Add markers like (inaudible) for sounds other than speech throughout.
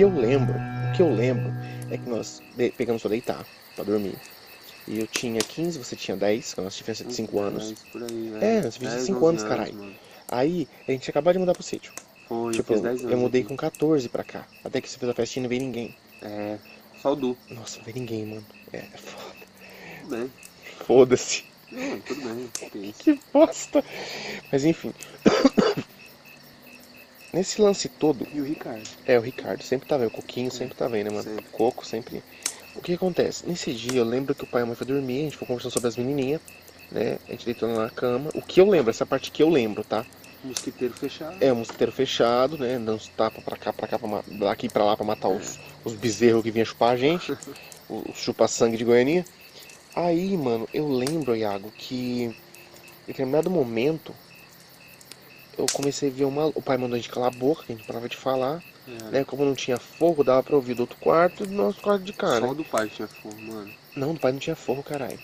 que eu lembro, o que eu lembro é que nós pegamos pra deitar, pra dormir. E eu tinha 15, você tinha 10, com a nossa diferença de 5 anos. Aí, É, nós tivemos 5 anos, caralho. Aí, a gente acabou de mudar pro sítio. Foi, tipo, eu fiz 10 anos. eu mudei aqui. com 14 pra cá. Até que você fez a festinha e não veio ninguém. É, só o Du. Nossa, não veio ninguém, mano. É, é foda. Tudo bem. Foda-se. Não, tudo bem. Que bosta. Mas enfim. Nesse lance todo, E o Ricardo? é, o Ricardo sempre tava aí, o Coquinho sempre tava aí, né, mano? Sempre. Coco sempre. O que acontece? Nesse dia eu lembro que o pai e a mãe foi dormir, a gente foi conversando sobre as menininhas, né? A gente deitou na cama. O que eu lembro, essa parte que eu lembro, tá? Mosquiteiro fechado. É, o mosquiteiro fechado, né? Dando uns tapas pra cá, pra cá, pra daqui pra lá pra matar os, os bezerros que vinham chupar a gente. (laughs) o chupa-sangue de Goianinha. Aí, mano, eu lembro, Iago, que em determinado momento eu comecei a ver uma. O pai mandou a gente calar a boca, que a gente parava de falar. É. Né? Como não tinha fogo, dava pra ouvir do outro quarto e do nosso quarto de cá, Só do pai tinha fogo, mano. Não, do pai não tinha fogo, caralho.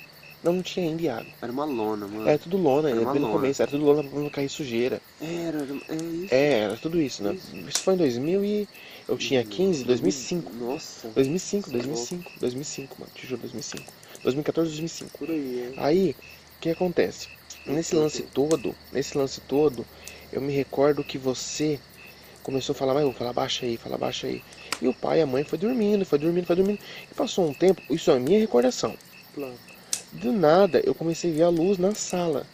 Não, não tinha ainda, Iago. Era uma lona, mano. Era tudo lona, Era era bem no lona. começo, era tudo lona pra não cair sujeira. Era, era- é isso. É, era tudo isso, né? Isso. Isso foi em 2000 e... Eu tinha 15, 2005. Nossa. 2005, Você é 2005, 2005, mano. Te juro, 2005. 2014, 2005. Por aí, é. Aí, o que acontece? Nesse lance todo, nesse lance todo, eu me recordo que você começou a falar, mas eu vou falar baixa aí, fala baixa aí. E o pai e a mãe foi dormindo, foi dormindo, foi dormindo. E passou um tempo, isso é a minha recordação. Do nada, eu comecei a ver a luz na sala.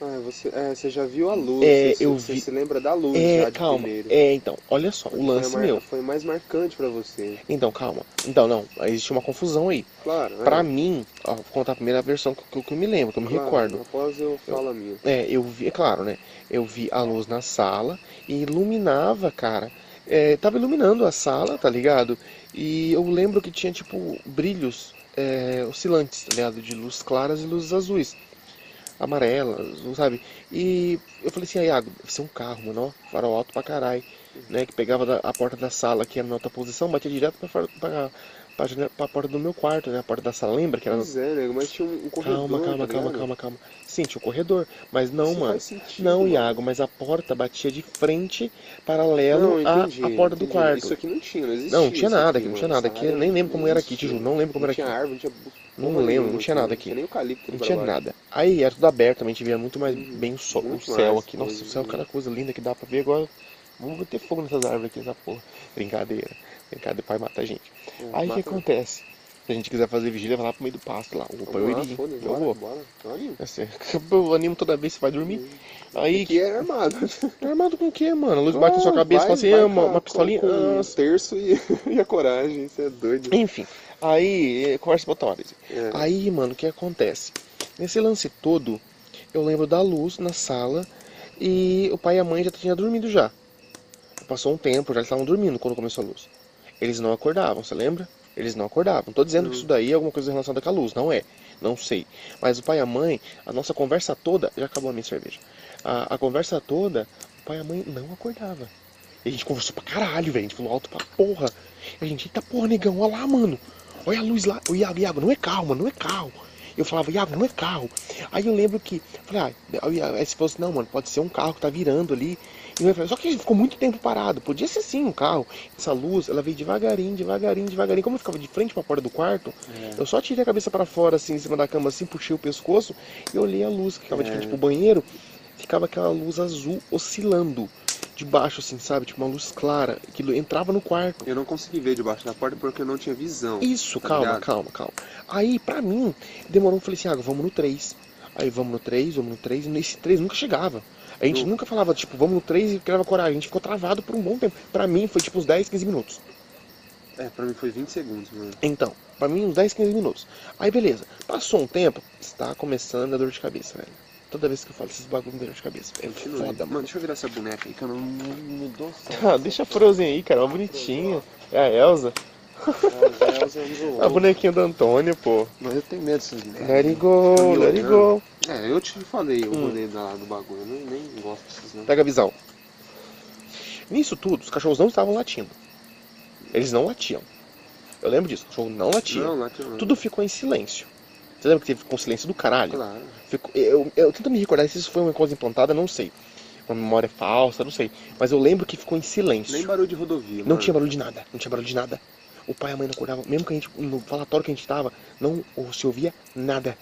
Ah, você, é, você já viu a luz. É, você, eu você vi- se lembra da luz já É, de calma. primeiro. É, então, olha só, Foi o lance mar- meu. Foi mais marcante pra você. Então, calma. Então, não, existe uma confusão aí. Claro, Pra é. mim, ó, vou contar a primeira versão que, que, que eu me lembro, que eu me Claro, recordo. Após eu falo a minha. É, eu vi, é claro, né? Eu vi a luz na sala e iluminava, cara. É, tava iluminando a sala, tá ligado? E eu lembro que tinha, tipo, brilhos é, oscilantes, tá ligado? De luzes claras e luzes azuis. Amarelas, sabe? E eu falei assim, ah, Iago, deve ser um carro, mano, ó, farol alto pra caralho. Né? Que pegava da- a porta da sala, que era na outra posição, batia direto pra, pra, pra, janela- pra porta do meu quarto, né? A porta da sala, lembra? Que era Pois é, nego, mas tinha um, um corredor. Calma, calma, tá calma, calma, calma. Sim, tinha o corredor, mas não, Isso mano. sentido, Não, mano. Iago, mas a porta batia de frente, paralelo Não, à, entendi, à porta do entendi. quarto. Isso aqui não tinha, não existia. Não, não tinha nada aqui, não tinha nada aqui. Nem lembro como era aqui, juro, não lembro como Não era tinha aqui. árvore, não tinha. Não porra lembro, não tinha nada Não aqui. tinha nem eucalipto Não tinha baixo. nada. Aí era tudo aberto, também a gente via muito mais Uhum. bem o, sol, o céu mais aqui. Nossa, o céu, né? cada coisa linda que dá pra ver agora. Vamos botar fogo nessas árvores aqui, essa porra. Brincadeira. Brincadeira, pai mata a gente. É, Aí o que mata- acontece? Se a gente quiser fazer vigília, vai lá pro meio do pasto lá. Opa, eu iria. Eu bora, vou. Bora. É sério. (laughs) Eu animo toda vez que você vai dormir. Aí, Que era armado. (laughs) Armado com o quê, mano? A luz bate na sua cabeça e fala assim, ah, uma, uma pistolinha. Com, com um terço e, (laughs) e a coragem, isso é doido. Enfim, aí, eh, conversa hora. É. Aí, mano, o que acontece? Nesse lance todo, eu lembro da luz na sala e o pai e a mãe já tinham dormido já. Passou um tempo, já estavam dormindo quando começou a luz. Eles não acordavam, você lembra? Eles não acordavam. Tô dizendo que isso daí é alguma coisa relacionada com a luz, não é. Não sei. Mas o pai e a mãe, a nossa conversa toda. Já acabou a minha cerveja. A, a conversa toda, o pai e a mãe não acordavam. E a gente conversou pra caralho, velho. A gente falou alto pra porra. E a gente, eita porra, negão, olha lá, mano. Olha a luz lá. O Iago, Iago, não é carro, mano, não é carro. Eu falava, Iago, não é carro. Aí eu lembro que, falei, ah, você falou assim, não, mano, pode ser um carro que tá virando ali. E eu falei, Só que ele ficou muito tempo parado. Podia ser sim um carro. Essa luz, ela veio devagarinho, devagarinho, devagarinho. Como eu ficava de frente pra porta do quarto, É. eu só tirei a cabeça pra fora, assim, em cima da cama, assim, puxei o pescoço e olhei a luz que ficava de É. frente pro banheiro. Ficava aquela luz azul oscilando de baixo, assim, sabe? Tipo uma luz clara, que entrava no quarto. Eu não consegui ver debaixo da porta porque eu não tinha visão. Isso, Tá calma, ligado? calma, calma. Aí, pra mim, demorou, eu falei assim, ah, vamos no 3. Aí vamos no 3, vamos no 3, e nesse 3 nunca chegava. A gente Não. nunca falava, tipo, vamos no 3 e criava coragem. A gente ficou travado por um bom tempo. Pra mim foi tipo uns 10, 15 minutos. É, pra mim foi 20 segundos, mano. Então, pra mim uns 10, 15 minutos. Aí beleza, passou um tempo, está começando a dor de cabeça, velho. Toda vez que eu falo esses bagulho me de cabeça. É Continua. foda, Mano, deixa eu virar essa boneca aí que eu não, não mudou Ah, deixa a Frozen aí, cara, uma bonitinha. É a Elsa. A bonequinha da Antônia, pô. Mas eu tenho medo dessas bonecas. Let it go, let it go. É, eu te falei o Hum. da, do bagulho. Eu nem, nem gosto desses não. Pega a visão. Nisso tudo, os cachorros não estavam latindo. Eles não latiam. Eu lembro disso, o cachorro não latia. Não, lá tem Tudo ficou em silêncio. Você lembra que teve com silêncio do caralho? Claro. Ficou- eu, eu tento me recordar se isso foi uma coisa implantada, não sei. uma memória falsa, não sei. Mas eu lembro que ficou em silêncio. Nem barulho de rodovia. Não tinha barulho de nada, não tinha barulho de nada. O pai e a mãe não acordavam, mesmo que a gente, no falatório que a gente tava, não se ouvia nada.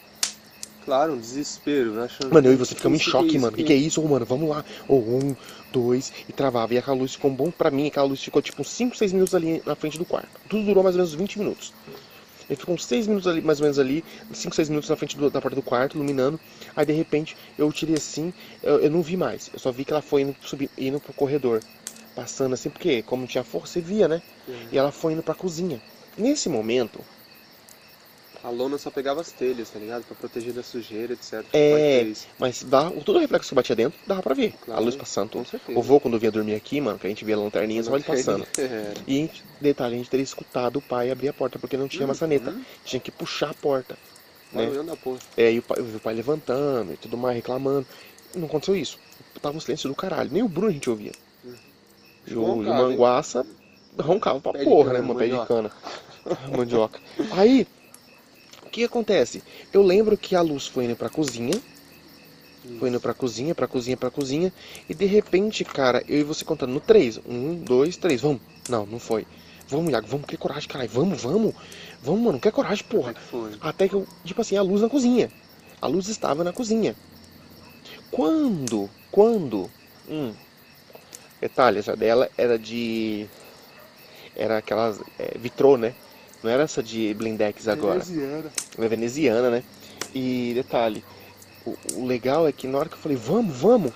Claro, um desespero, achando. Mano, eu e você ficamos em que choque, que é mano. O que, que é isso, Ô, mano? Vamos lá. Ou um, dois, e travava. E aquela luz ficou bom pra mim. Aquela luz ficou tipo uns 5, 6 minutos ali na frente do quarto. Tudo durou mais ou menos 20 minutos. Ele ficou uns 6 minutos ali, mais ou menos ali, 5, 6 minutos na frente do- da porta do quarto, iluminando. Aí de repente eu tirei assim, eu, eu não vi mais. Eu só vi que ela foi indo, subir, indo pro corredor. Passando assim, porque como não tinha força, você via, né? E ela foi indo pra cozinha. Nesse momento, A lona só pegava as telhas, tá ligado? Pra proteger da sujeira, etc. É, mas dá, todo o reflexo que batia dentro, dava pra ver. Claro, a luz passando. Com certeza. O vô, quando vinha dormir aqui, mano, que a gente via a lanterninha, só ele passando. (laughs) É. E, detalhe, a gente teria escutado o pai abrir a porta, porque não tinha maçaneta. Hum, Tinha que puxar a porta. Né? É, e o pai, eu vi o pai levantando e tudo mais, reclamando. Não aconteceu isso. Tava um silêncio do caralho. Nem o Bruno a gente ouvia. E o, e o hein? Manguaça roncava pra Pé porra, né, mano? Pé de cana. (laughs) Mandioca. Aí, que acontece? Eu lembro que a luz foi indo pra cozinha. Foi indo pra cozinha, pra cozinha, pra cozinha. E de repente, cara, eu e você contando no 3. Um, dois, três. Vamos. Não, não foi. Vamos, Iago, vamos, que coragem, caralho. Vamos, vamos. Vamos, mano, que coragem, porra. é que? Até que eu, tipo assim, a luz na cozinha. A luz estava na cozinha. Quando, quando, hum, detalhe, essa dela era de, era aquelas, é, vitrô, né? Não era essa de blindex agora. Veneziana. É veneziana, né? E detalhe, o, o legal é que na hora que eu falei, vamos, vamos,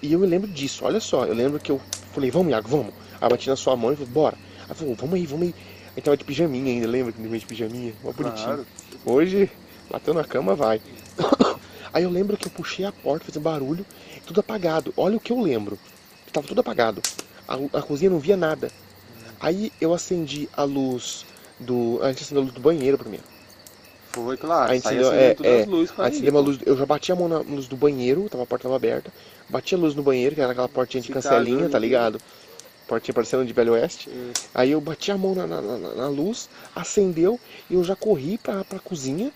e eu me lembro disso, olha só, eu lembro que eu falei, vamos, Iago, vamos. Aí bati na sua mão e falei, bora. Aí falou, vamos aí, vamos aí. Aí tava de pijaminha ainda, lembra que de pijaminha? Mó bonitinho. Claro. Hoje, bateu na cama, vai. (coughs) Aí eu lembro que eu puxei a porta, fez um barulho, tudo apagado. Olha o que eu lembro. Tava tudo apagado. A, a cozinha não via nada. Aí eu acendi a luz do. A gente acendeu a luz do banheiro primeiro. Foi, claro. A gente acendeu- acendendo é, é, luzes ir, acendeu uma luz. Eu já bati a mão na luz do banheiro, tava a porta tava aberta. Bati a luz no banheiro, que era aquela portinha de cancelinha, tá ligado? Portinha parecendo de Velho Oeste. É. Aí eu bati a mão na, na- na- na luz, acendeu e eu já corri pra, pra cozinha.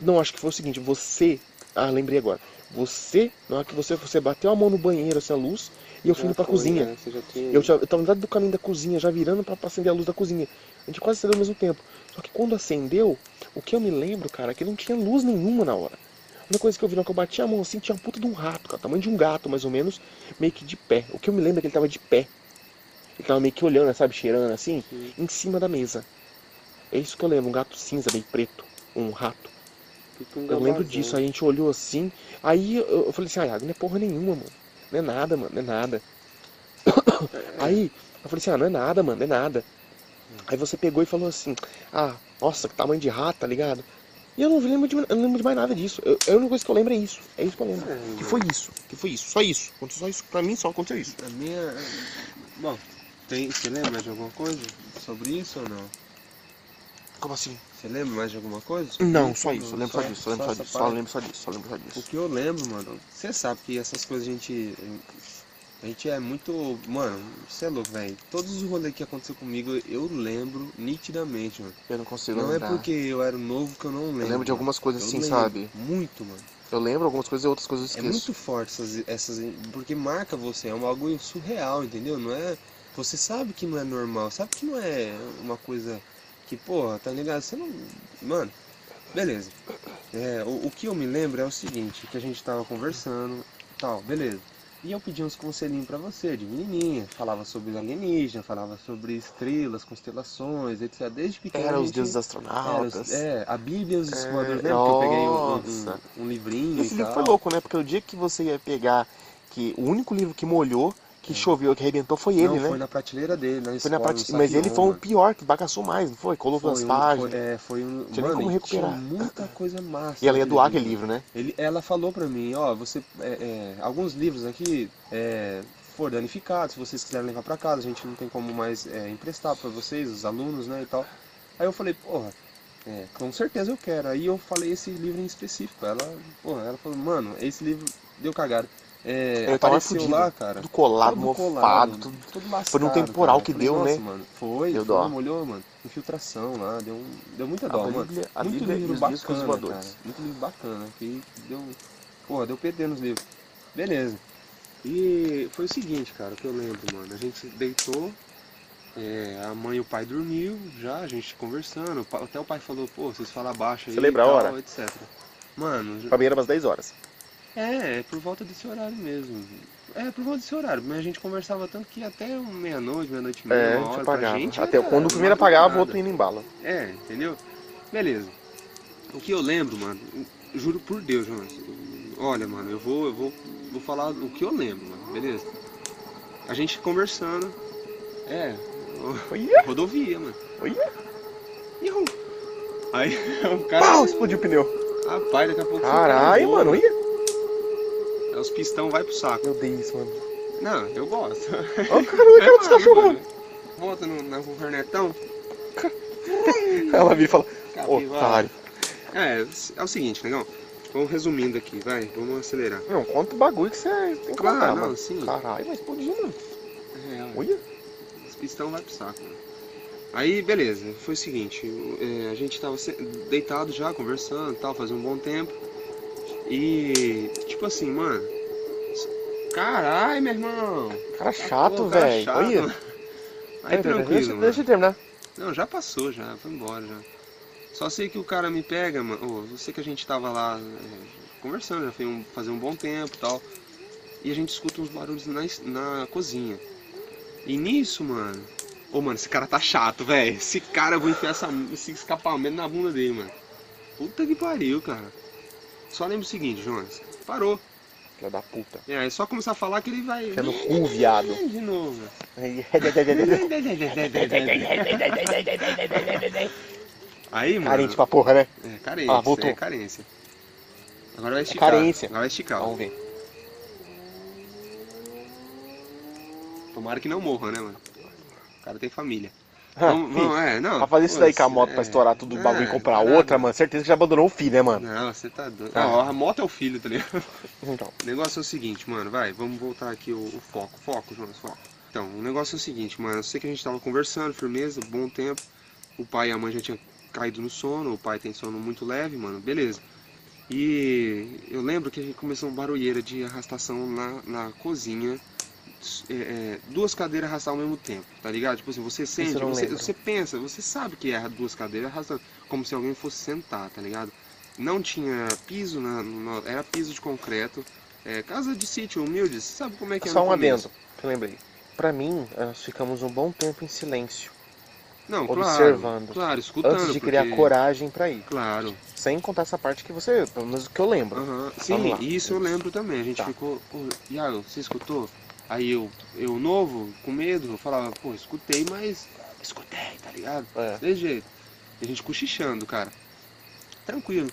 Não, acho que foi o seguinte, você. Ah, lembrei agora. Você, na hora que você, você bateu a mão no banheiro, essa luz, e eu fui indo pra foi, cozinha. né? Já tinha... Eu, já, eu tava do caminho da cozinha, já virando pra, pra acender a luz da cozinha. A gente quase acendeu ao mesmo tempo. Só que quando acendeu, o que eu me lembro, cara, é que não tinha luz nenhuma na hora. A única coisa que eu vi na que eu bati a mão assim, tinha uma puta de um rato, cara, tamanho de um gato, mais ou menos, meio que de pé. O que eu me lembro é que ele tava de pé. Ele tava meio que olhando, sabe, cheirando assim, Sim. em cima da mesa. É isso que eu lembro, um gato cinza, meio preto, um rato. Um Eu lembro disso, aí a gente olhou assim, aí eu, eu falei assim, ah, Iago, não é porra nenhuma, mano. Não é nada, mano, não é nada. (coughs) Aí eu falei assim, ah, não é nada, mano, não é nada. Aí você pegou e falou assim, ah, nossa, que tamanho de rato, tá ligado? E eu não lembro de, eu não lembro de mais nada disso. Eu, a única coisa que eu lembro é isso. É isso que eu lembro. É, Que foi isso. Que foi isso. Só isso. Aconteceu só isso. Pra mim só aconteceu isso. A minha. Bom, tem... você lembra de alguma coisa sobre isso ou não? Como assim? Você lembra mais de alguma coisa? Não, só isso. Eu lembro só Só- disso. Eu lembro só essa disso. Só lembro só disso. Só lembro só O disso. que eu lembro, mano, você sabe que essas coisas a gente. A gente é muito. Mano, você é louco, velho. Todos os rolês que aconteceu comigo eu lembro nitidamente, mano. Eu não consigo Não é lembrar. porque eu era novo que eu não lembro. Eu lembro de algumas coisas assim, sabe? Muito, mano. Eu lembro algumas coisas e outras coisas eu É esqueço. muito forte essas, essas. Porque marca você, é um bagulho surreal, entendeu? Não é. Você sabe que não é normal, sabe que não é uma coisa que, porra, tá ligado? Você não. Mano, beleza. É, o, o que eu me lembro é o seguinte, que a gente tava conversando, tal, beleza. E eu pedi uns conselhinhos pra você, de menininha. Falava sobre alienígena, falava sobre estrelas, constelações, etc. Desde pequeno. Era os deuses era astronautas. os- É, a Bíblia e os É, Escoadores, lembra que eu peguei um, um, um livrinho Esse livro foi louco, né? Porque o dia que você ia pegar, que o único livro que molhou, que choveu, que arrebentou foi ele, não, né? foi na prateleira dele, na Foi escola, no Mas ele foi o mano. pior, que bagaçou mais, não foi? Colocou Foi as um- páginas. Foi, é, foi um. Tinha nem mano, como e recuperar. Muita coisa massa. E ela ia doar aquele livro, né? Ele, ela falou pra mim, ó, você. é, é, alguns livros aqui é, foram danificados, se vocês quiserem levar pra casa, a gente não tem como mais é, emprestar pra vocês, os alunos, né, e tal. Aí eu falei, porra, é, com certeza eu quero. Aí eu falei esse livro em específico. Ela, porra, ela falou, mano, esse livro deu cagada. É, Ele tava apareceu fudido. lá, cara. Tudo colado, todo mofado, colado, tudo... tudo lascado, Foi num temporal cara. que falei, deu, né? Mano, foi, Deu dó. molhou, mano. Infiltração lá, deu, deu muita A dó, mano. Bíblia- a muito Bíblia livro bacana, cara. Muito livro bacana. Que deu. Porra, deu PT nos livros. Beleza. E foi o seguinte, cara, o que eu lembro, mano. A gente deitou, é, a mãe e o pai dormiu já, a gente conversando. Até o pai falou, pô, vocês falam baixo aí. Você lembra e a tal, hora? Etc. Mano, Pra mim era umas 10 horas. É, é por volta desse horário mesmo. É, por volta desse horário. Mas a gente conversava tanto que até meia-noite, meia-noite e meia, É, hora pra apagava. gente Até quando o primeiro apagava, o outro indo em bala. É, entendeu? Beleza. O que eu lembro, mano, juro por Deus, Jonas. Olha, mano, eu vou, eu vou, vou falar o que eu lembro, mano, beleza? A gente conversando. É, Olha, rodovia, mano. olha. Ihu. Aí (laughs) o cara. Pau, explodiu o pneu. Rapaz, daqui a pouco. Caralho, voa, mano, olha. Os pistão vai pro saco. Meu Deus, mano. Não, eu gosto. Ó, caralho, cara (laughs) dos mano, cachorros. mano. Volta no, na cornetão. (laughs) Ela vira e fala, capivara. otário. É, é o seguinte, negão. Vamos resumindo aqui, vai. Vamos acelerar. Não, conta o bagulho que você tem que Claro, contar, não, mano. sim. Caralho, mas explodiu, mano. É, olha. Olha. Os pistão vai pro saco. mano. Aí, beleza, foi o seguinte, é, a gente tava deitado já, conversando e tal, fazia um bom tempo. E, tipo assim, mano. Caralho, meu irmão! Cara chato, velho. Olha. Aí Pera, tranquilo, deixa, deixa eu terminar. Não, já passou, já, foi embora já. Só sei que o cara me pega, mano. Ô, eu sei que a gente tava lá é, conversando, já foi um, fazer um bom tempo e tal. E a gente escuta uns barulhos na, na cozinha. E nisso, mano. Ô, mano, esse cara tá chato, velho. Esse cara, eu vou enfiar essa, esse escapamento na bunda dele, mano. Puta que pariu, cara. Só lembra o seguinte, Jonas. Parou. Filha da puta. É, é só começar a falar que ele vai. Enfia no cu, viado. De novo. Aí- mano. Carente pra porra, né? É, carência. Ah, voltou. É carência. Agora vai esticar. carência. Agora vai esticar. Vamos ver. Tomara que não morra, né, mano? O cara tem família. Ah, Vamos, vamos, é, não. Pra fazer isso daí com a moto é, pra estourar tudo o bagulho e é, comprar nada. outra, mano, certeza que já abandonou o filho, né, mano? Não, você tá doido. Ah. Não, a moto é o filho, tá ligado? (laughs) Então, O negócio é o seguinte, mano, vai, vamos voltar aqui o, o foco. Foco, Jonas, foco. Então, o negócio é o seguinte, mano, eu sei que a gente tava conversando, firmeza, bom tempo. O pai e a mãe já tinham caído no sono, o pai tem sono muito leve, mano, beleza. E eu lembro que a gente começou uma barulheira de arrastação na, na cozinha. É, é, duas cadeiras arrastar ao mesmo tempo, tá ligado? Tipo assim, você sente, você, você pensa, você sabe que é duas cadeiras arrastando, como se alguém fosse sentar, tá ligado? Não tinha piso, na, no- era piso de concreto. É, casa de sítio humilde, você sabe como é que é só um começo. adendo, que eu lembrei. Pra mim, nós ficamos um bom tempo em silêncio, Não, observando, claro, claro, escutando. antes de criar porque- coragem pra ir. Claro, Sem contar essa parte que você, pelo menos o que eu lembro. sim, isso eu lembro também. A gente Tá. ficou, Iago, você escutou? Aí eu, eu novo, com medo, eu falava, pô, escutei, mas escutei, tá ligado? É. Desse jeito. E a gente cochichando, cara. Tranquilo.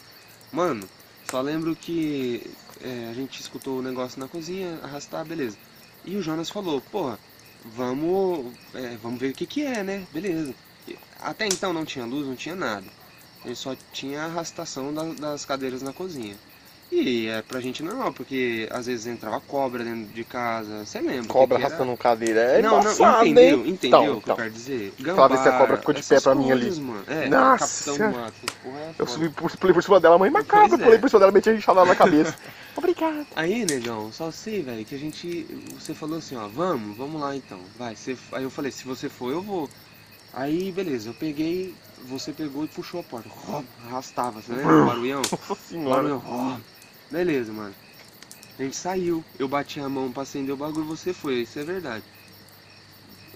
Mano, só lembro que é, a gente escutou o negócio na cozinha, arrastar, beleza. E o Jonas falou, porra, vamos, é, vamos ver o que que é, né? Beleza. E Até então não tinha luz, não tinha nada. Ele só tinha a arrastação da- das cadeiras na cozinha. E é pra gente normal, porque às vezes entrava cobra dentro de casa, você lembra? Cobra arrastando cadeira. É não, não, embaçado, entendeu? hein? Entendeu Então, o que eu então. quero dizer? Pra ver se a cobra ficou de pé pra mim ali. Mano. É, Nossa Capitão é Eu subi por, pulei por cima dela, mãe macabra, é. pulei por cima dela, meti a enxada na cabeça. (laughs) Obrigado. Aí, negão, só sei, velho, que a gente. Você falou assim, ó, vamos, vamos lá então. Vai, você, aí eu falei, se você for, eu vou. Aí, beleza, eu peguei, você pegou e puxou a porta. Arrastava, você lembra? O barulhão? Nossa senhora. Barulhão. Beleza, mano. A gente saiu, eu bati a mão pra acender o bagulho, você foi, isso é verdade.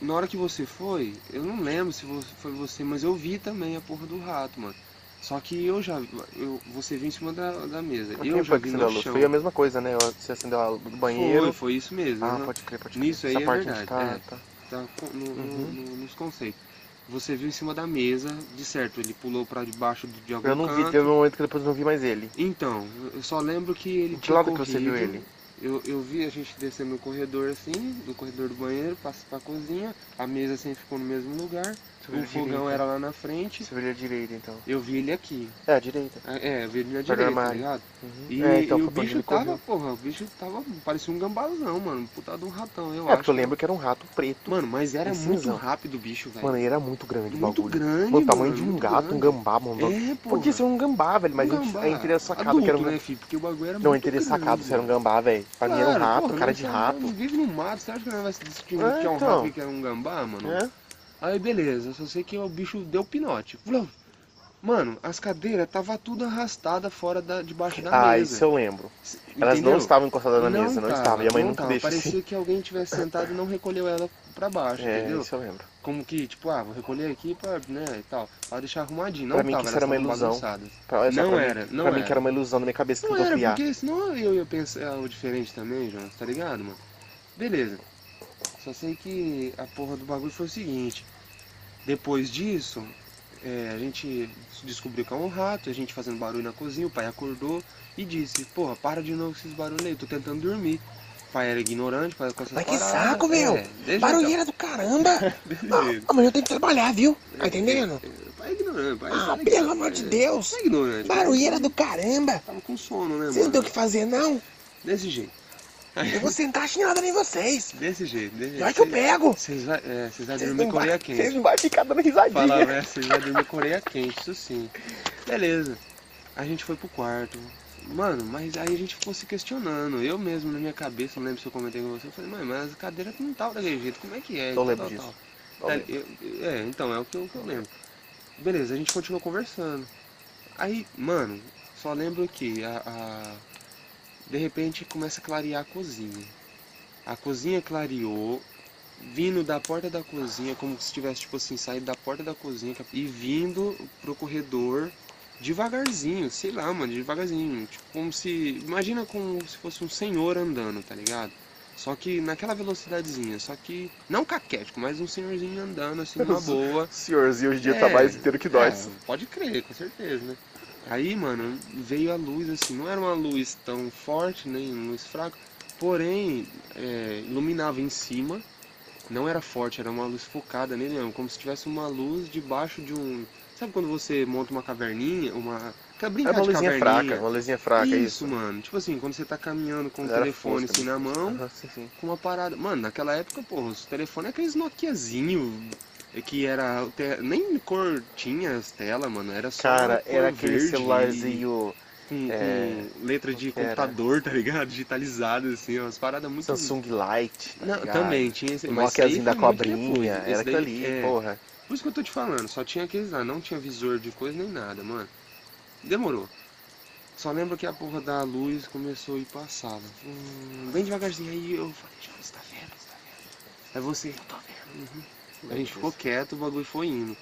Na hora que você foi, eu não lembro se foi você, mas eu vi também a porra do rato, mano. Só que eu já. Eu, você viu em cima da, da mesa. Quem Eu já vi no chão. Foi a mesma coisa, né? Você acendeu a luz do banheiro. Foi, foi isso mesmo. Ah, aham. pode crer, pode crer. Nisso aí Essa é parte verdade, tá, tá. Tá com- no- no- Uhum. no- nos conceitos. Você viu em cima da mesa, de certo, ele pulou pra debaixo de, algum Eu não vi, canto. teve um momento que depois não vi mais ele. Então, eu só lembro que ele De tinha lado que você viu corrido. ele? Eu, eu vi a gente descendo no corredor assim, do corredor do banheiro, passa pra cozinha, a mesa sempre ficou no mesmo lugar. O a fogão era lá na frente, Você viu a direita, então. eu vi ele aqui. É, a direita. É, eu vi ele Perto do direita, tá ligado? Uhum. E, é, então e o bicho ele tava, correu. porra, o bicho tava, parecia um gambazão, mano, puta de um ratão, eu É, acho. porque eu lembro que era um rato preto. Mano, mas era Um muito rápido o bicho, velho. Mano, e era muito grande o muito bagulho. grande, Mano, o tamanho de um muito gato, um grande. gambá, mano. É. Podia ser um gambá, velho, mas Um a gambá. a gente teria sacado Adulto, que era um né, filho? Porque o bagulho era Não, a muito gente teria grande, sacado se era um gambá, velho. Pra mim era um rato, cara de rato. Vive no mato, você acha que nós vai se distinguir É, que é um então. rato e que é um gambá, mano? É? Aí beleza, só sei que o bicho deu pinote. Mano, as cadeiras tava tudo arrastada fora da, debaixo da Ah, mesa. isso eu lembro. Elas Entendeu? não estavam encostadas na mesa, não tava, estavam. E a mãe não nunca tava. deixa Parecia assim. que alguém tivesse sentado e não recolheu ela pra baixo, É, entendeu? isso eu lembro. Como que, tipo, ah, vou recolher aqui pra, né, e tal. Pra deixar arrumadinho. Não Pra mim tava, que isso elas era uma ilusão. Pra, é Não pra era, mim, não pra mim era. que era uma ilusão na minha cabeça que Não era, criar. porque senão eu ia pensar algo diferente também, Jonas, tá ligado, mano? Beleza. Só sei que a porra do bagulho foi o seguinte. Depois disso, é, a gente descobriu que é um rato, a gente fazendo barulho na cozinha, o pai acordou e disse, porra, para de novo com esses barulhos aí, tô tentando dormir. O pai era ignorante, pai com essas Mas que paradas. saco, meu! É, Barulheira do caramba! (laughs) Ah, jeito. mas eu tenho que trabalhar, viu? Tá entendendo? É, Pai é ignorante, pai Ah, pelo amor de é, Deus! é ignorante. Barulheira do caramba! Tava com sono, né, Vocês não tem o que fazer, não? Desse jeito. Eu vou sentar chinelada em vocês! Desse jeito, desse jeito. Vai que eu pego! Vocês vai, é, vai dormir não, Coreia vai, quente. vocês não vão ficar dando risadinha. Falar, né? Vocês vão dormir Coreia quente, isso sim. Beleza. A gente foi pro quarto. Mano, mas aí a gente ficou se questionando. Eu mesmo, na minha cabeça, não lembro se eu comentei com você, eu falei, mãe, mas a cadeira não tava daquele jeito, como é que é? Não lembro tal, disso. tal. É, eu- é, então, é o que eu, que eu lembro. Beleza, a gente continuou conversando. Aí, mano, só lembro que a, a- de repente começa a clarear a cozinha. A cozinha clareou, vindo da porta da cozinha, como se tivesse, tipo assim, saído da porta da cozinha e vindo pro corredor devagarzinho, sei lá, mano, devagarzinho. Tipo, como se. Imagina como se fosse um senhor andando, tá ligado? Só que naquela velocidadezinha, só que. Não caquético, mas um senhorzinho andando assim numa (laughs) boa. Senhorzinho hoje em dia É, tá mais inteiro que nós. é, pode crer, com certeza, né? Aí, mano, veio a luz assim, não era uma luz tão forte, nem uma luz fraca, porém, é, iluminava em cima, não era forte, era uma luz focada nele mesmo, como se tivesse uma luz debaixo de um. Sabe quando você monta uma caverninha, uma. Quer É uma luzinha fraca, uma luzinha fraca, isso, isso. mano. Tipo assim, quando você tá caminhando com o Era telefone fosca, assim na mão, Aham, sim, sim. com uma parada. Mano, naquela época, porra, os telefones é aqueles Nokiazinho. É Que era. Nem cor tinha as telas, mano. Era só. Cara, era aquele celularzinho Com, é, com letra de era? computador, tá ligado? Digitalizado, assim, umas paradas muito. Samsung Lite. tá Não, também tinha esse. Nokiazinho da cobrinha. Era aquilo daí- ali, é, porra. Por isso que eu tô te falando, só tinha aqueles lá, não tinha visor de coisa nem nada, mano. Demorou. Só lembro que a porra da luz começou a ir passava. Hum, bem devagarzinho. Aí eu falei, João, você tá vendo? Você tá vendo? É você, eu tô vendo. Uhum. A gente ficou quieto, o bagulho foi indo.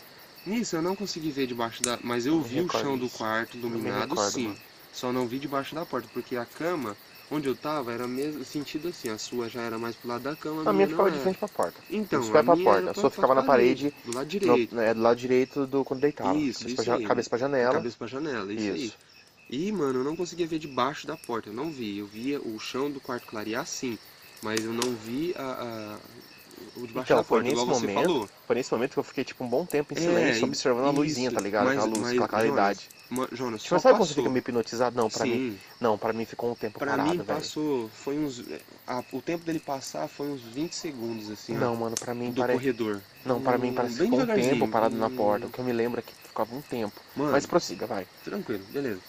Nisso eu não consegui ver debaixo da. Mas eu Não vi o chão do disso. quarto iluminado recordo, sim. mano. Só não vi debaixo da porta, porque a cama, onde eu tava, era mesmo sentido assim. A sua já era mais pro lado da cama, A minha ficava de frente pra porta. Então, Isso a pra minha porta, a sua ficava na parede, Do lado direito. No, é, do lado direito do quando deitava. Isso, cabeça, isso pra, aí. cabeça pra janela. Cabeça pra janela, isso, aí. Isso. E, mano, eu não conseguia ver debaixo da porta, eu não vi. Eu via o chão do quarto clarear sim, mas eu não vi a, a- o debaixo Então, da foi porta, nesse igual você momento falou. Foi nesse momento que eu fiquei tipo um bom tempo em É, silêncio, observando a luzinha, tá ligado? mas- Aquela luz, mas, aquela claridade. Jonas, Tipo, só sabe quando você passou. fica meio hipnotizado? Não, pra mim. Sim, Não, pra mim ficou um tempo pra parado, mim velho. passou, foi uns... a- o tempo dele passar foi uns 20 segundos, assim, ó, Não, mano, pra mim do parece. corredor. Não, para mim Hum, parece que ficou um tempo parado na Hum. porta. O que eu me lembro é que ficava um tempo. Mano, Mas prossiga, vai. Tranquilo, beleza.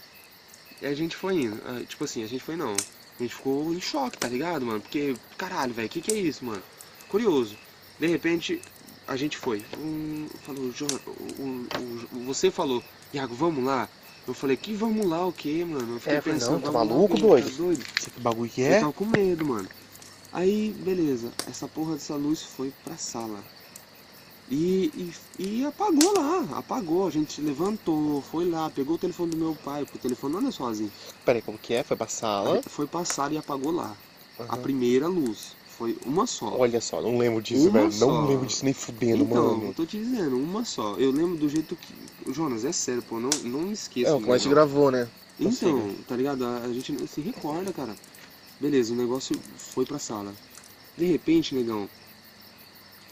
E a gente foi indo. ah, Tipo assim, a gente foi não. A gente ficou em choque, tá ligado, mano? Porque, caralho, velho, o que, que é isso, mano? Curioso. De repente, a gente foi. Um, falou, João, o, o- o- você falou, Iago, vamos lá? Eu falei, que vamos lá o quê, mano? Eu fiquei É, eu falei, pensando, não, tá lá, maluco, doido? Tá doido? Você que bagulho que Eu é? tava com medo, mano. Aí, beleza, essa porra dessa luz foi pra sala. E, e, e apagou lá, apagou. A gente levantou, foi lá, pegou o telefone do meu pai, porque o telefone não anda sozinho. Peraí, como que é? Foi pra sala. Foi passar e apagou lá. A Aham. primeira luz. Foi uma só. Olha só, não lembro disso, Uma velho. só. Não lembro disso nem fudendo, então, mano. tô te dizendo, uma só. Eu lembro do jeito que. Jonas, é sério, pô, não, não me esqueça. É, o que mais gravou, né? Então, tá ligado? A, gente não se recorda, cara. Beleza, o negócio foi pra sala. De repente, negão,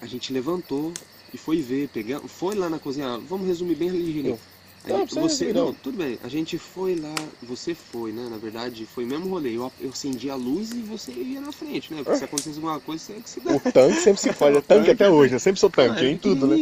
a gente levantou, e foi ver, pegamos, foi lá na cozinha, vamos resumir bem ligeirinho. Aí Não, você, não, não. tudo bem, a gente foi lá, você foi, né, na verdade, foi o mesmo rolê, eu, eu acendi a luz e você ia na frente, né, porque se acontecesse alguma coisa, você é que se dá. O tanque sempre se fode, é (laughs) tanque até hoje, eu sempre sou tanque, Ah, é em tudo, né?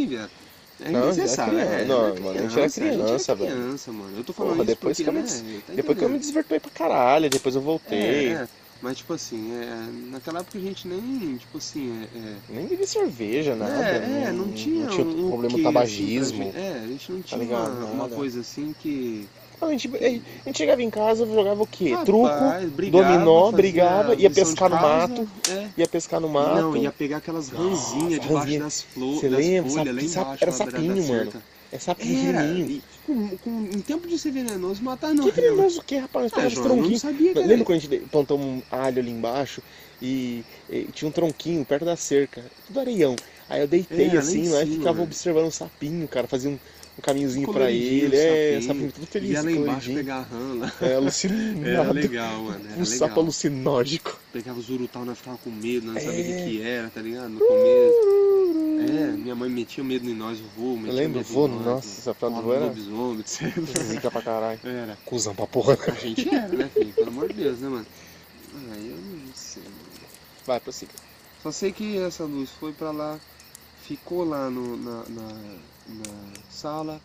É, Não, é criança. é, Não, é mano, a gente era criança, é velho. criança, mano. Eu tô falando Porra, depois porque, que eu me né, des- tá Depois que eu me desvirtuei pra caralho, depois eu voltei. É, é, mas tipo assim, é, naquela época a gente nem, tipo assim, é, é, Nem bebi cerveja, nada. é, é, não tinha, não tinha um problema quê, tabagismo. Assim, pra gente- é, a gente não tinha ligado? uma, uma coisa assim que. a, gente, a gente chegava em casa, jogava o quê? Rapaz, Truco, brigava, dominó, brigava, ia pescar no mato, É. ia pescar no mato. Não, ia pegar aquelas ranzinhas debaixo das, flores, Você das lembra? lá embaixo. era sapinho, mano. É sapinho Era, pequenininho. e com, com, em tempo de ser venenoso, matar não. Que venenoso o que, rapaz? Nós Ah, João, eu não sabia era Lembra quando a gente plantou um alho ali embaixo e, e tinha um tronquinho perto da cerca? Tudo areião. Aí eu deitei É, assim, lá e cima, ficava velho. observando o sapinho, cara. Fazia um, um caminhozinho pra ele. É, sapinho. sapinho tudo feliz. Ia lá embaixo pegar a rã lá. É, Era alucinado. legal, mano. Era Um sapo legal. alucinógico. Pegava os urutau, nós ficava com medo, nós não sabia o É. que era, tá ligado? No começo. É, minha mãe metia medo em nós, o vô, metia Eu lembro, medo vô, em nós, nossa, o- essa frase do o era- lobisomem. Zica pra caralho. Era. Cusão pra porra. A gente era, né, filho? Pelo amor de Deus, né, mano? Ai, eu não sei, mano. Vai, prossiga. Só sei que essa luz foi pra lá, ficou lá no, na, na, na sala,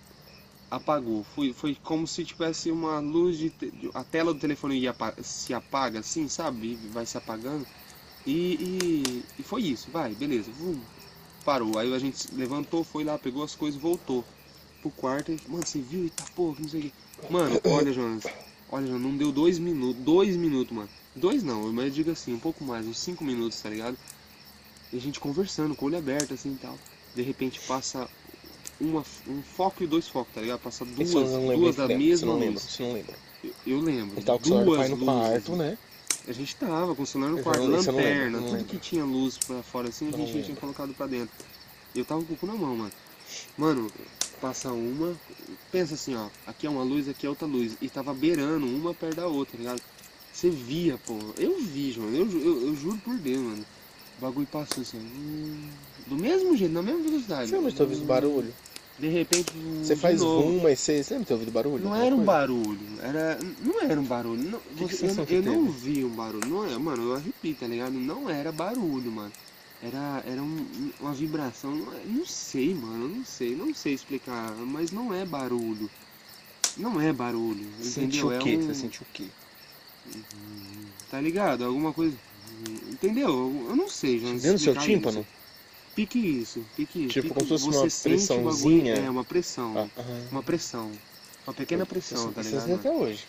apagou. Foi, foi como se tivesse uma luz de, te- A tela do telefone ia, se apaga assim, sabe? E Vai se apagando. E, e, e foi isso, vai, beleza. Vum, parou. Aí a gente levantou, foi lá, pegou as coisas, voltou pro quarto. E, mano, você viu? Eita porra, não sei o que. Mano, (coughs) olha, Jonas. Olha, Jonas, não deu dois minutos. Dois minutos, mano. Dois não, mas eu digo assim, um pouco mais, uns cinco minutos, tá ligado? E a gente conversando, com o olho aberto, assim e tal. De repente passa uma, um foco e dois focos, tá ligado? Passa duas, duas da mesma não lembra, luz. você não lembra. Eu, eu lembro. Ele tava com o celular do duas pai no luzes. quarto, né? A gente tava com o celular no quarto, não- não lembro, lanterna, não tudo lembro. que tinha luz pra fora assim, a Não gente tinha lembro. colocado pra dentro. E eu tava com o cu na mão, mano. Mano, passa uma, pensa assim, ó, aqui é uma luz, aqui é outra luz. E tava beirando uma perto da outra, tá ligado? Você via, pô. Eu vi, João, eu, eu, eu juro por Deus, mano. O bagulho passou assim, hum, do mesmo jeito, na mesma velocidade. Você de ter ouvido barulho? De repente, Você de faz novo. rum, mas você, você lembra ter ouvido barulho? Não era um coisa? barulho, era. Não era um barulho. Não, que você- sensação eu que eu não vi um barulho. Não é, mano, eu arrepio, tá ligado? Não era barulho, mano. Era, era um- uma vibração. Não, é- não sei, mano, não sei. Não sei explicar, mas não é barulho. Não é barulho, Sentiu entendeu? o quê? É um, Você sentiu o quê? Tá ligado? Alguma coisa. Entendeu? Eu não sei, já. Dentro do seu tímpano? isso. Pique isso, pique isso. Tipo, pique- como se fosse você uma sente o bagulho- pressãozinha? É, uma pressão. Ah. Uma pressão. Uma pequena pressão, Isso- tá isso ligado? até hoje.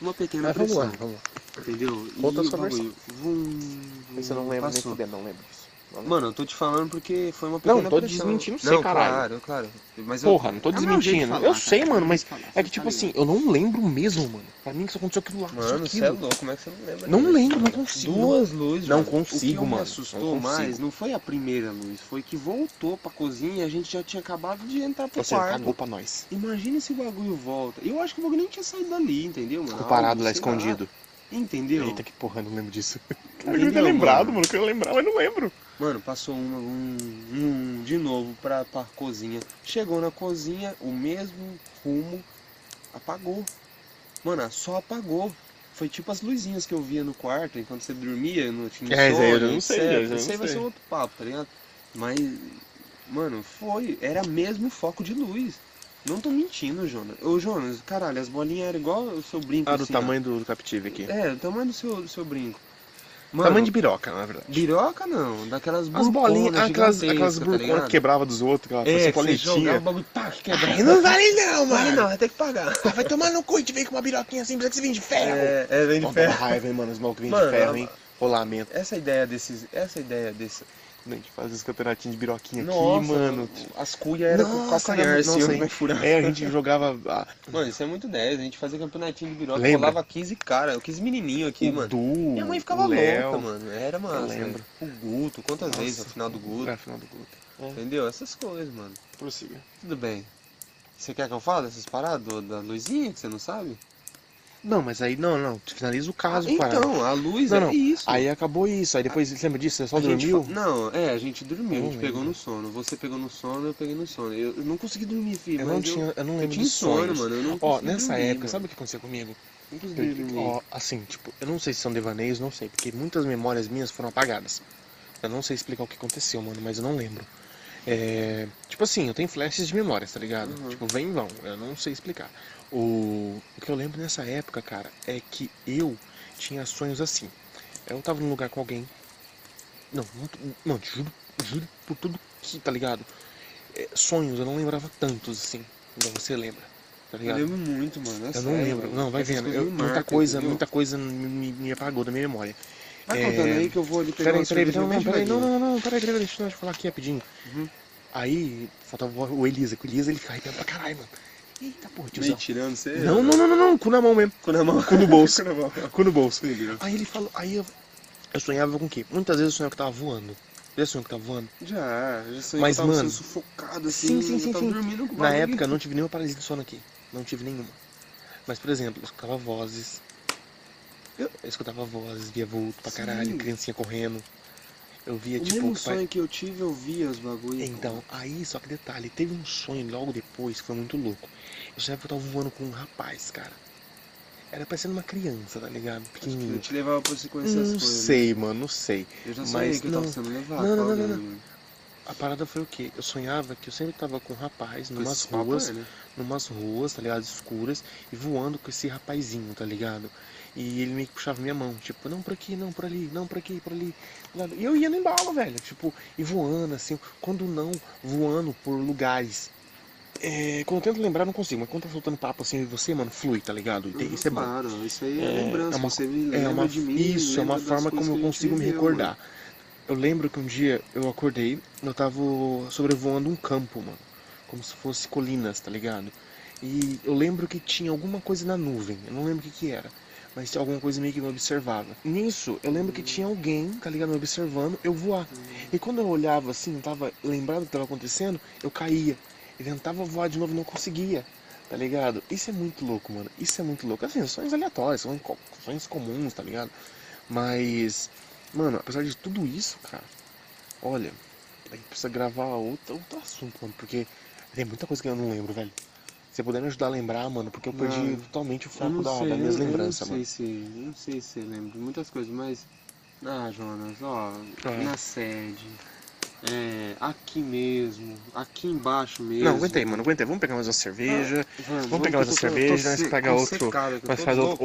Uma pequena Mas vamos pressão. lá, vamos lá. Entendeu? Conta a E sua o bagulho, vum, Você não lembra nem passou. fuder, não lembro disso. Não. Mano, eu tô te falando porque foi uma Não, pequena tô pressão. desmentindo você, não, caralho. claro, claro. Mas eu- Porra, não tô É desmentindo. falar, eu sei, mano, mas falar, é você que, tipo assim, eu não lembro mesmo, mano. Pra mim que só aconteceu aquilo lá. Mano, você é louco, como é que você não lembra Não disso? lembro, não consigo. Duas luzes, Não mano. consigo, o que mano, me não assustou consigo. mais não foi a primeira luz, foi que voltou pra cozinha e a gente já tinha acabado de entrar pro Você quarto. cagou pra nós. Imagina se o bagulho volta. Eu acho que o bagulho nem tinha saído dali, entendeu, mano? Ficou parado lá escondido. Entendeu? Eita, que porra, eu não lembro disso. (laughs) Eu Entendeu, queria ter lembrado, mano? mano. Eu queria lembrar, mas não lembro. Mano, passou uma, um, um de novo pra, pra cozinha. Chegou na cozinha, o mesmo rumo, apagou. Mano, só apagou. Foi tipo as luzinhas que eu via no quarto enquanto você dormia, no tinha É, eu não sei, etc. eu não vai sei. ser outro papo, tá ligado? Mas, mano, foi. Era mesmo foco de luz. Não tô mentindo, Jonas. Ô, Jonas, caralho, as bolinhas eram igual o seu brinco. Ah, do assim, ó. tamanho do, do Captive aqui. É, o tamanho do seu, do seu brinco. Mano, Tamanho de biroca, na verdade. Biroca não, daquelas As bolinhas, aquelas, aquelas tá burconas ligado? que quebrava dos outros, aquela É, coletinha. bagulho, pá, que. Ai, não vale não, Vale mano. não, vai ter que pagar. Ah, vai tomar no cu e te vem com uma biroquinha assim, precisa que você vem de ferro. É, é, vem de dá ferro. raiva, hein, mano, os malucos vêm de ferro, a- hein. Rolamento. Essa ideia desses, essa ideia desse... A gente faz esse campeonatinho de biroquinha Nossa, aqui, mano. As cuias eram com calcanhar, assim, onde vai furar. É, a gente jogava ah, Mano, isso é muito 10, a gente fazia campeonatinho de biroca, Lembra? colava 15 cara, 15 menininhos aqui, o mano. Du, Minha mãe ficava Léo. louca, mano. Era massa. Eu lembro. O Guto, quantas Nossa. vezes no final do Guto. É, final do Guto. Entendeu? Essas coisas, mano. Prossiga. Tudo bem. Você quer que eu fale dessas paradas da luzinha que você não sabe? Não, mas aí, não, não, finaliza o caso, Ah, para. então, a luz Não, é não. isso. Aí acabou isso, aí depois, você lembra disso? Você só A dormiu? fa- Não, é, a gente Eu dormiu, a não gente pegou lembro. no sono. Você pegou no sono, eu peguei no sono. Eu, eu não consegui dormir, filho. Eu não tinha, eu não eu lembro tinha de sono, mano. Eu não Ó, nessa dormir, época, mano. sabe o que aconteceu comigo? Não consegui Eu- dormir. ó, assim, tipo, eu não sei se são devaneios, não sei, porque muitas memórias minhas foram apagadas. Eu não sei explicar o que aconteceu, mano, mas eu não lembro. É, tipo assim, eu tenho flashes de memórias, tá ligado? Uhum. Tipo, vem e vão, eu não sei explicar. O, o que eu lembro nessa época, cara, é que eu tinha sonhos assim. Eu tava num lugar com alguém. Não, não, não juro, juro por tudo que, tá ligado? É, sonhos, eu não lembrava tantos assim, igual você lembra, tá Eu ligado? lembro muito, mano. é Eu não lembro. mano. Não, vai Essas vendo. Eu- muita coisa, entendeu? muita coisa me, me- apagou da minha memória. Vai É, contando aí que eu vou ali pegar Peraí, peraí, não, não, peraí, não, não, não, peraí, peraí, deixa eu falar aqui rapidinho. Uhum. Aí, faltava o Elisa, que o Elisa ele arrepiando pra caralho, mano. Eita porra, tiozão. tirando você. Não, não, não, não, não, cu na mão mesmo, Com na mão. cu no bolso, (laughs) Com na mão. cu no bolso. Entendeu? Aí ele falou, aí eu, eu sonhava com o quê? Muitas vezes eu sonhava que tava voando. Já sonhou que tava voando? Já, já sonhei Mas, que tava mano, sendo sufocado assim. sim, sim, sim, sim. dormindo com o Na época não tive nenhuma paralisia de sono aqui. Não tive nenhuma. Mas, por exemplo, eu escutava vozes. Eu escutava vozes, via vulto pra caralho, criancinha correndo. Eu via, O tipo, mesmo que pai- sonho que eu tive, eu via os bagulhos. Então, aí, só que detalhe, teve um sonho logo depois que foi muito louco. Eu sonhava que eu tava voando com um rapaz, cara. Era parecendo uma criança, tá ligado? Eu Pequenininho. te levava pra você conhecer as Não coisas. né? sei, mano, não sei. Eu já sonhei Mas que eu tava não. sendo levado. Não, não, não, não, alguém, mano. A parada foi o quê? Eu sonhava que eu sempre tava com um rapaz numas ruas, é, né? numas ruas, tá ligado? Escuras, e voando com esse rapazinho, tá ligado? E ele meio que puxava minha mão, tipo, não por aqui, não por ali, não por aqui, por ali. E eu ia no embalo, velho, tipo, e voando, assim, quando não, voando por lugares. É, quando eu tento lembrar, não consigo, mas quando tá soltando papo assim, e você, mano, flui, tá ligado? Uhum, isso é bom. Claro, isso aí é, É, lembrança. é uma- você me É lembra uma, de mim. isso, é uma forma como eu consigo me recordar. Eu lembro que um dia eu acordei, eu tava sobrevoando um campo, mano. Como se fosse colinas, tá ligado? E eu lembro que tinha alguma coisa na nuvem, eu não lembro o que que era. Mas tinha alguma coisa meio que me observava. Nisso, eu lembro que tinha alguém, tá ligado, me observando, eu voar. E quando eu olhava assim, tava lembrado do que tava acontecendo, eu caía. E tentava voar de novo e não conseguia. Tá ligado? Isso é muito louco, mano. Isso é muito louco. Assim, sonhos aleatórios, são sonhos comuns, tá ligado? Mas, mano, apesar de tudo isso, cara, olha, a gente precisa gravar outro, outro assunto, mano, porque tem muita coisa que eu não lembro, velho. Se você puder me ajudar a lembrar, mano, porque eu perdi Mano, totalmente o foco não da, sei, das minhas lembranças, mano. não sei se, eu não sei se você lembra de muitas coisas, mas. Ah, Jonas, ó, Ah. na sede. É, aqui mesmo, aqui embaixo mesmo. Não, aguentei, mano, aguentei. Vamos pegar mais uma cerveja. Vamos, pegar mais uma cerveja, nós se- pega tô outro- nós tô faz outro- louco